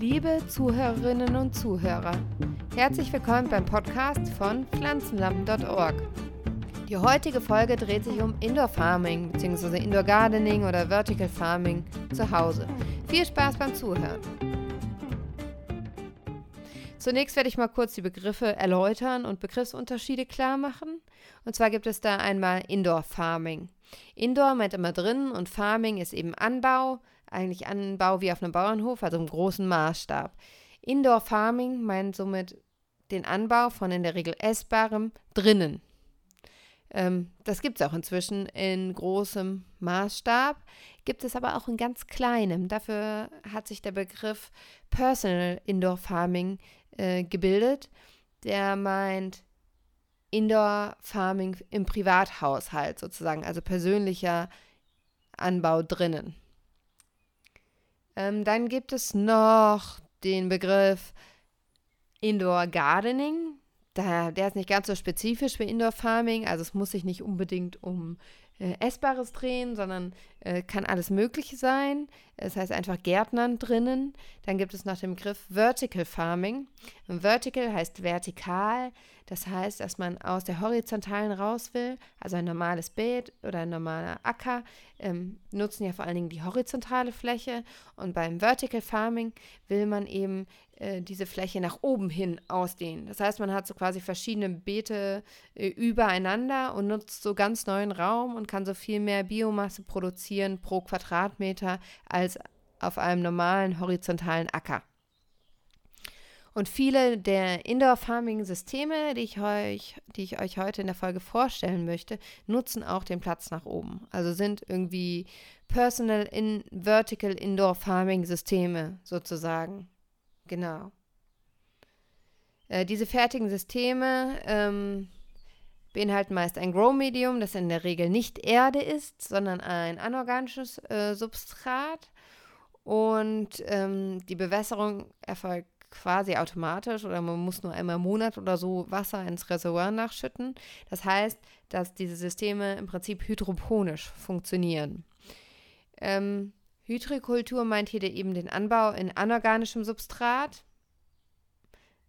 Liebe Zuhörerinnen und Zuhörer, herzlich willkommen beim Podcast von Pflanzenlampen.org. Die heutige Folge dreht sich um Indoor Farming bzw. Indoor Gardening oder Vertical Farming zu Hause. Viel Spaß beim Zuhören. Zunächst werde ich mal kurz die Begriffe erläutern und Begriffsunterschiede klar machen. Und zwar gibt es da einmal Indoor Farming. Indoor meint immer drinnen und Farming ist eben Anbau, eigentlich Anbau wie auf einem Bauernhof, also im großen Maßstab. Indoor Farming meint somit den Anbau von in der Regel essbarem drinnen. Ähm, das gibt es auch inzwischen in großem Maßstab, gibt es aber auch in ganz kleinem. Dafür hat sich der Begriff Personal Indoor Farming äh, gebildet. Der meint Indoor Farming im Privathaushalt sozusagen, also persönlicher Anbau drinnen. Ähm, dann gibt es noch den Begriff Indoor Gardening. Der, der ist nicht ganz so spezifisch für Indoor Farming, also es muss sich nicht unbedingt um äh, Essbares drehen, sondern äh, kann alles Mögliche sein. Das heißt einfach Gärtnern drinnen. Dann gibt es noch den Begriff Vertical Farming. Vertical heißt vertikal. Das heißt, dass man aus der horizontalen raus will, also ein normales Beet oder ein normaler Acker, ähm, nutzen ja vor allen Dingen die horizontale Fläche. Und beim Vertical Farming will man eben äh, diese Fläche nach oben hin ausdehnen. Das heißt, man hat so quasi verschiedene Beete äh, übereinander und nutzt so ganz neuen Raum und kann so viel mehr Biomasse produzieren pro Quadratmeter als auf einem normalen horizontalen Acker. Und viele der Indoor-Farming-Systeme, die, ich euch, die ich euch heute in der Folge vorstellen möchte, nutzen auch den Platz nach oben. Also sind irgendwie Personal in Vertical Indoor Farming Systeme sozusagen. Genau. Äh, diese fertigen Systeme ähm, beinhalten meist ein Grow-Medium, das in der Regel nicht Erde ist, sondern ein anorganisches äh, Substrat. Und ähm, die Bewässerung erfolgt quasi automatisch oder man muss nur einmal im Monat oder so Wasser ins Reservoir nachschütten. Das heißt, dass diese Systeme im Prinzip hydroponisch funktionieren. Ähm, Hydrokultur meint hier eben den Anbau in anorganischem Substrat,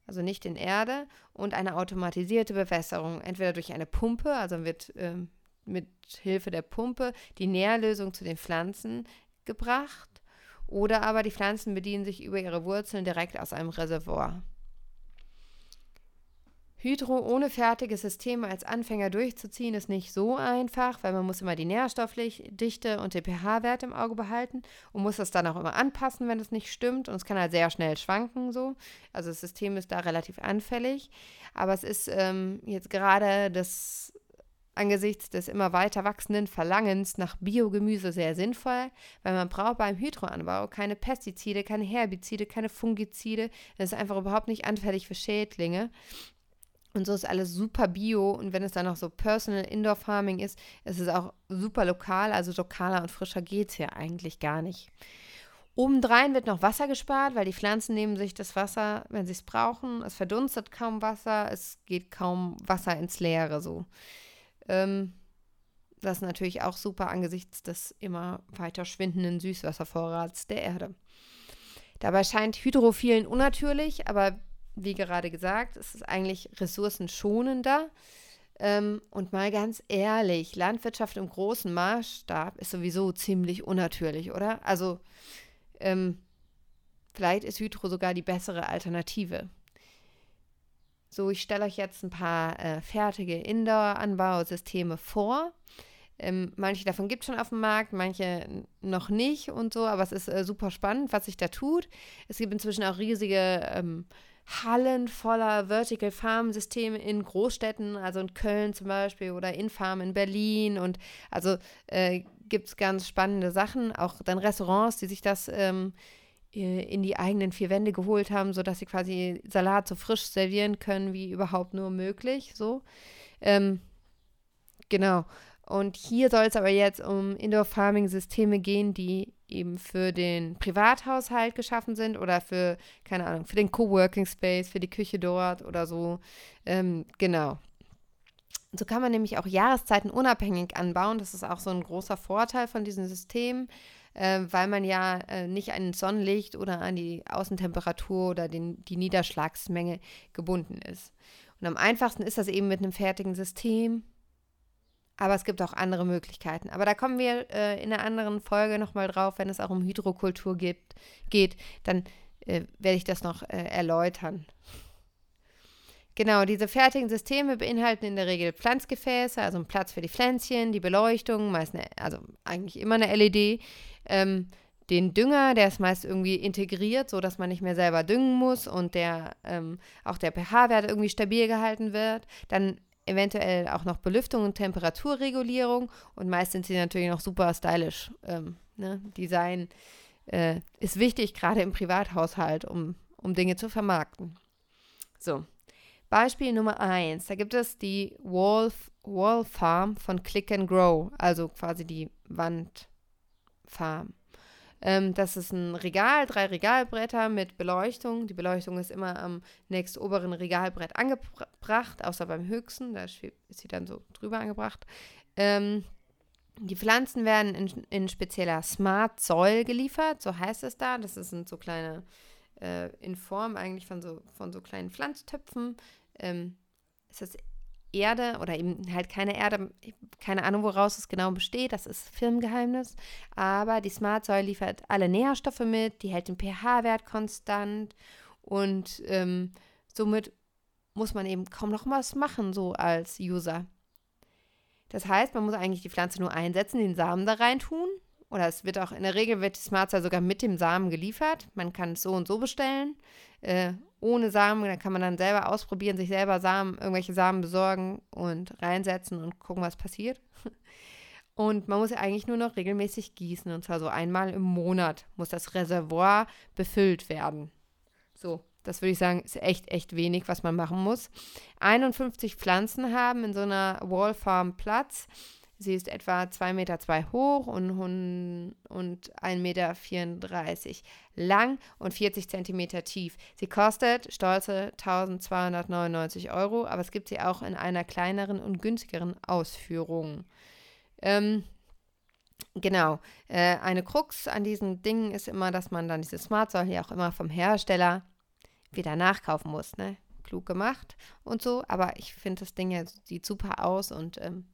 also nicht in Erde, und eine automatisierte Bewässerung, entweder durch eine Pumpe, also wird ähm, mit Hilfe der Pumpe die Nährlösung zu den Pflanzen gebracht oder aber die Pflanzen bedienen sich über ihre Wurzeln direkt aus einem Reservoir. Hydro ohne fertiges System als Anfänger durchzuziehen ist nicht so einfach, weil man muss immer die Nährstoffdichte und den pH-Wert im Auge behalten und muss das dann auch immer anpassen, wenn es nicht stimmt. Und es kann halt sehr schnell schwanken so. Also das System ist da relativ anfällig. Aber es ist ähm, jetzt gerade das angesichts des immer weiter wachsenden Verlangens nach Biogemüse sehr sinnvoll, weil man braucht beim Hydroanbau keine Pestizide, keine Herbizide, keine Fungizide. Das ist einfach überhaupt nicht anfällig für Schädlinge. Und so ist alles super bio. Und wenn es dann noch so Personal Indoor Farming ist, ist es auch super lokal. Also lokaler und frischer geht es ja eigentlich gar nicht. Obendrein wird noch Wasser gespart, weil die Pflanzen nehmen sich das Wasser, wenn sie es brauchen. Es verdunstet kaum Wasser, es geht kaum Wasser ins Leere so. Ähm, das ist natürlich auch super angesichts des immer weiter schwindenden Süßwasservorrats der Erde. Dabei scheint Hydrophilen unnatürlich, aber wie gerade gesagt, es ist eigentlich ressourcenschonender. Ähm, und mal ganz ehrlich, Landwirtschaft im großen Maßstab ist sowieso ziemlich unnatürlich, oder? Also ähm, vielleicht ist Hydro sogar die bessere Alternative. So, ich stelle euch jetzt ein paar äh, fertige Indoor-Anbausysteme vor. Ähm, manche davon gibt es schon auf dem Markt, manche noch nicht und so, aber es ist äh, super spannend, was sich da tut. Es gibt inzwischen auch riesige ähm, Hallen voller Vertical Farm Systeme in Großstädten, also in Köln zum Beispiel oder in Farm in Berlin und also äh, gibt es ganz spannende Sachen, auch dann Restaurants, die sich das ähm, äh, in die eigenen vier Wände geholt haben, sodass sie quasi Salat so frisch servieren können, wie überhaupt nur möglich. So. Ähm, genau. Und hier soll es aber jetzt um Indoor-Farming-Systeme gehen, die eben für den Privathaushalt geschaffen sind oder für, keine Ahnung, für den Coworking Space, für die Küche dort oder so. Ähm, genau. So kann man nämlich auch Jahreszeiten unabhängig anbauen. Das ist auch so ein großer Vorteil von diesem System. äh, weil man ja äh, nicht an Sonnenlicht oder an die Außentemperatur oder den, die Niederschlagsmenge gebunden ist. Und am einfachsten ist das eben mit einem fertigen System. Aber es gibt auch andere Möglichkeiten. Aber da kommen wir äh, in einer anderen Folge nochmal drauf, wenn es auch um Hydrokultur gibt, geht. Dann äh, werde ich das noch äh, erläutern. Genau, diese fertigen Systeme beinhalten in der Regel Pflanzgefäße, also einen Platz für die Pflänzchen, die Beleuchtung, meist eine, also eigentlich immer eine LED, ähm, den Dünger, der ist meist irgendwie integriert, sodass man nicht mehr selber düngen muss und der ähm, auch der pH-Wert irgendwie stabil gehalten wird. Dann eventuell auch noch Belüftung und Temperaturregulierung und meist sind sie natürlich noch super stylisch. Ähm, ne? Design äh, ist wichtig, gerade im Privathaushalt, um, um Dinge zu vermarkten. So, Beispiel Nummer 1. Da gibt es die Wall, Wall Farm von Click and Grow, also quasi die Wandfarm. Ähm, das ist ein Regal, drei Regalbretter mit Beleuchtung. Die Beleuchtung ist immer am nächst oberen Regalbrett angebracht, außer beim höchsten, da ist sie dann so drüber angebracht. Ähm, die Pflanzen werden in, in spezieller Smart Soil geliefert, so heißt es da. Das sind so kleine, äh, in Form eigentlich von so, von so kleinen Pflanztöpfen, ähm, ist das Erde oder eben halt keine Erde, keine Ahnung, woraus es genau besteht, das ist Firmengeheimnis. Aber die Smart Soil liefert alle Nährstoffe mit, die hält den pH-Wert konstant und ähm, somit muss man eben kaum noch was machen, so als User. Das heißt, man muss eigentlich die Pflanze nur einsetzen, den Samen da rein tun. Oder es wird auch in der Regel wird die Smart sogar mit dem Samen geliefert. Man kann es so und so bestellen äh, ohne Samen. Da kann man dann selber ausprobieren, sich selber Samen, irgendwelche Samen besorgen und reinsetzen und gucken, was passiert. Und man muss ja eigentlich nur noch regelmäßig gießen. Und zwar so einmal im Monat muss das Reservoir befüllt werden. So, das würde ich sagen, ist echt, echt wenig, was man machen muss. 51 Pflanzen haben in so einer Wallfarm Platz. Sie ist etwa 2,2 Meter zwei hoch und, und 1,34 Meter lang und 40 Zentimeter tief. Sie kostet stolze 1299 Euro, aber es gibt sie auch in einer kleineren und günstigeren Ausführung. Ähm, genau. Äh, eine Krux an diesen Dingen ist immer, dass man dann diese Smart Soil ja auch immer vom Hersteller wieder nachkaufen muss. Ne? Klug gemacht und so, aber ich finde das Ding ja sieht super aus und ähm,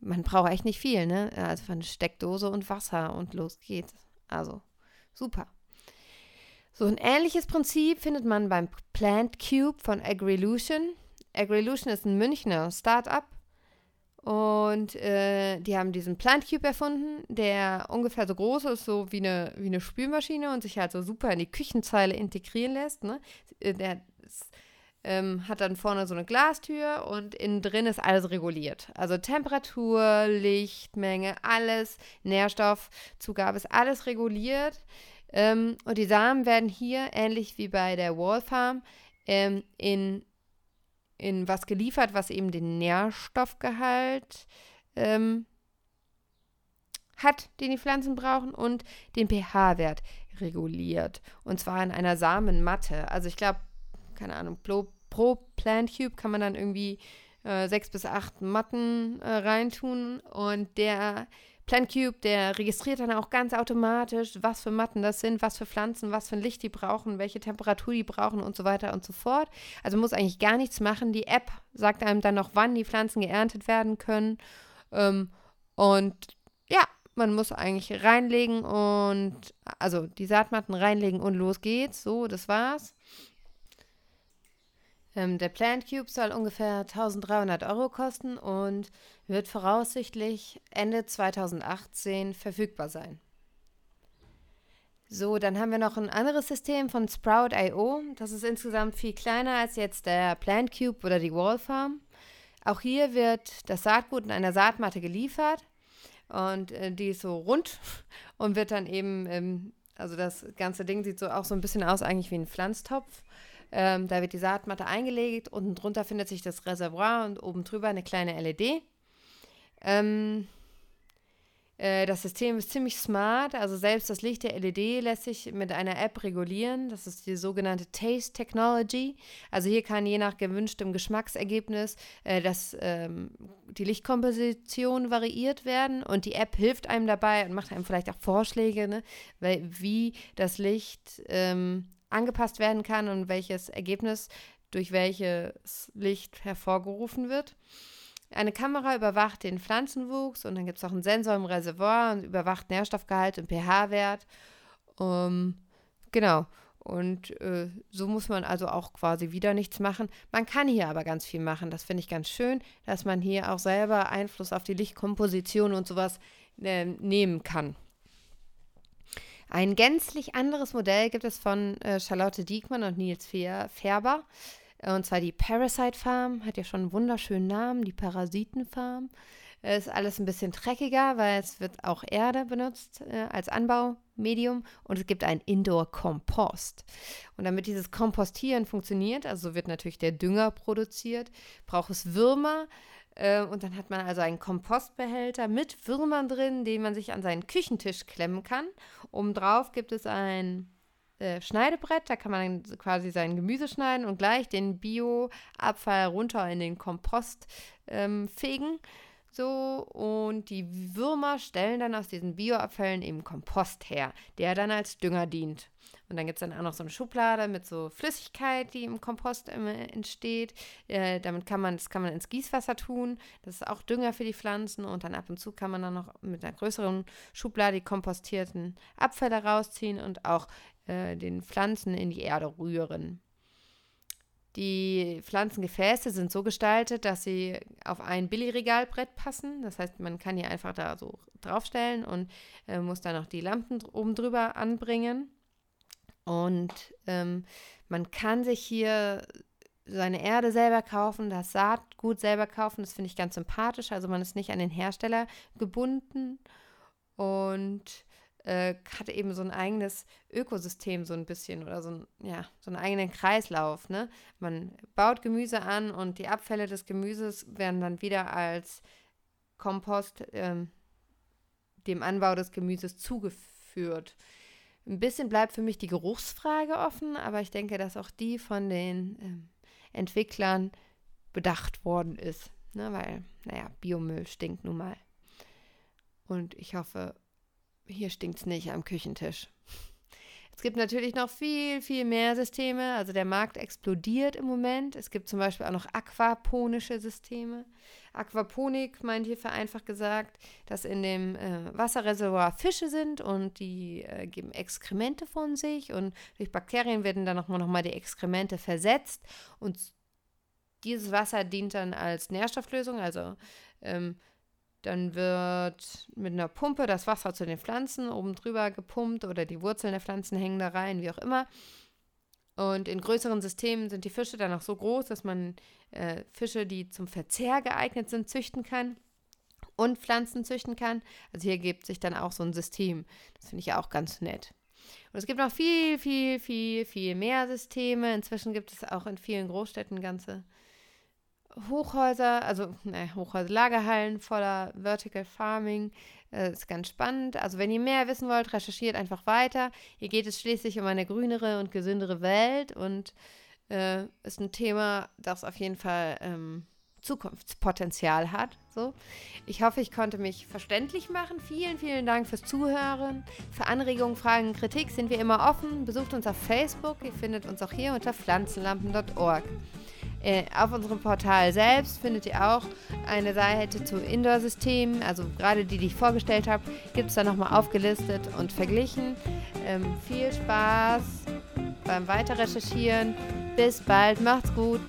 man braucht echt nicht viel, ne? Also eine Steckdose und Wasser und los geht's. Also super. So ein ähnliches Prinzip findet man beim Plant Cube von Agrilution. Agrilution ist ein Münchner Startup und äh, die haben diesen Plant Cube erfunden, der ungefähr so groß ist, so wie eine, wie eine Spülmaschine und sich halt so super in die Küchenzeile integrieren lässt. Ne? Der ist ähm, hat dann vorne so eine Glastür und innen drin ist alles reguliert. Also Temperatur, Lichtmenge, alles, Nährstoffzugabe ist alles reguliert. Ähm, und die Samen werden hier, ähnlich wie bei der Wallfarm, ähm, in, in was geliefert, was eben den Nährstoffgehalt ähm, hat, den die Pflanzen brauchen und den pH-Wert reguliert. Und zwar in einer Samenmatte. Also ich glaube, keine Ahnung, pro, pro Plant Cube kann man dann irgendwie äh, sechs bis acht Matten äh, reintun und der Plant Cube, der registriert dann auch ganz automatisch, was für Matten das sind, was für Pflanzen, was für ein Licht die brauchen, welche Temperatur die brauchen und so weiter und so fort. Also muss eigentlich gar nichts machen. Die App sagt einem dann noch, wann die Pflanzen geerntet werden können. Ähm, und ja, man muss eigentlich reinlegen und also die Saatmatten reinlegen und los geht's. So, das war's. Ähm, der Plant Cube soll ungefähr 1300 Euro kosten und wird voraussichtlich Ende 2018 verfügbar sein. So, dann haben wir noch ein anderes System von Sprout.io. Das ist insgesamt viel kleiner als jetzt der Plant Cube oder die Wall Farm. Auch hier wird das Saatgut in einer Saatmatte geliefert und äh, die ist so rund und wird dann eben, ähm, also das ganze Ding sieht so auch so ein bisschen aus eigentlich wie ein Pflanztopf ähm, da wird die Saatmatte eingelegt, unten drunter findet sich das Reservoir und oben drüber eine kleine LED. Ähm, Äh, das System ist ziemlich smart, also selbst das Licht der LED lässt sich mit einer App regulieren. Das ist die sogenannte Taste Technology. Also hier kann je nach gewünschtem Geschmacksergebnis äh, das, ähm, die Lichtkomposition variiert werden und die App hilft einem dabei und macht einem vielleicht auch Vorschläge, ne, weil, wie das Licht ähm, angepasst werden kann und welches Ergebnis durch welches Licht hervorgerufen wird. Eine Kamera überwacht den Pflanzenwuchs und dann gibt es auch einen Sensor im Reservoir und überwacht Nährstoffgehalt und pH-Wert. Ähm, genau. Und äh, so muss man also auch quasi wieder nichts machen. Man kann hier aber ganz viel machen. Das finde ich ganz schön, dass man hier auch selber Einfluss auf die Lichtkomposition und sowas äh, nehmen kann. Ein gänzlich anderes Modell gibt es von äh, Charlotte Diekmann und Nils Färber. Und zwar die Parasite Farm, hat ja schon einen wunderschönen Namen, die Parasitenfarm. Ist alles ein bisschen dreckiger, weil es wird auch Erde benutzt äh, als Anbaumedium und es gibt einen Indoor-Kompost. Und damit dieses Kompostieren funktioniert, also wird natürlich der Dünger produziert, braucht es Würmer, äh, und dann hat man also einen Kompostbehälter mit Würmern drin, den man sich an seinen Küchentisch klemmen kann. Obendrauf gibt es ein äh, Schneidebrett, da kann man quasi sein Gemüse schneiden und gleich den Bio-Abfall runter in den Kompost ähm, fegen. So, und die Würmer stellen dann aus diesen Bioabfällen eben Kompost her, der dann als Dünger dient. Und dann gibt es dann auch noch so eine Schublade mit so Flüssigkeit, die im Kompost entsteht. Äh, damit kann man, das kann man ins Gießwasser tun. Das ist auch Dünger für die Pflanzen. Und dann ab und zu kann man dann noch mit einer größeren Schublade die kompostierten Abfälle rausziehen und auch äh, den Pflanzen in die Erde rühren. Die Pflanzengefäße sind so gestaltet, dass sie auf ein Billigregalbrett passen. Das heißt, man kann hier einfach da so draufstellen und äh, muss dann noch die Lampen oben drüber anbringen. Und ähm, man kann sich hier seine Erde selber kaufen, das Saatgut selber kaufen. Das finde ich ganz sympathisch. Also man ist nicht an den Hersteller gebunden. Und äh, hat eben so ein eigenes Ökosystem so ein bisschen oder so, ein, ja, so einen eigenen Kreislauf. Ne? Man baut Gemüse an und die Abfälle des Gemüses werden dann wieder als Kompost ähm, dem Anbau des Gemüses zugeführt. Ein bisschen bleibt für mich die Geruchsfrage offen, aber ich denke, dass auch die von den ähm, Entwicklern bedacht worden ist. Ne? Weil, naja, Biomüll stinkt nun mal. Und ich hoffe, hier stinkt es nicht am Küchentisch. Es gibt natürlich noch viel, viel mehr Systeme. Also der Markt explodiert im Moment. Es gibt zum Beispiel auch noch aquaponische Systeme. Aquaponik meint hier vereinfacht gesagt, dass in dem äh, Wasserreservoir Fische sind und die äh, geben Exkremente von sich und durch Bakterien werden dann nochmal noch mal die Exkremente versetzt und dieses Wasser dient dann als Nährstofflösung, also ähm, dann wird mit einer Pumpe das Wasser zu den Pflanzen oben drüber gepumpt oder die Wurzeln der Pflanzen hängen da rein, wie auch immer. Und in größeren Systemen sind die Fische dann auch so groß, dass man äh, Fische, die zum Verzehr geeignet sind, züchten kann und Pflanzen züchten kann. Also hier gibt sich dann auch so ein System. Das finde ich ja auch ganz nett. Und es gibt noch viel, viel, viel, viel mehr Systeme. Inzwischen gibt es auch in vielen Großstädten ganze Hochhäuser, also ne, Hochhäuser, Lagerhallen voller Vertical Farming. Äh, ist ganz spannend. Also wenn ihr mehr wissen wollt, recherchiert einfach weiter. Hier geht es schließlich um eine grünere und gesündere Welt und äh, ist ein Thema, das auf jeden Fall ähm, Zukunftspotenzial hat. So. Ich hoffe, ich konnte mich verständlich machen. Vielen, vielen Dank fürs Zuhören. Für Anregungen, Fragen, Kritik sind wir immer offen. Besucht uns auf Facebook. Ihr findet uns auch hier unter pflanzenlampen.org. Äh, auf unserem Portal selbst findet ihr auch eine Seite zu Indoor-Systemen, also gerade die, die ich vorgestellt habe, gibt es da nochmal aufgelistet und verglichen. Ähm, viel Spaß beim Weiterrecherchieren. Bis bald, macht's gut.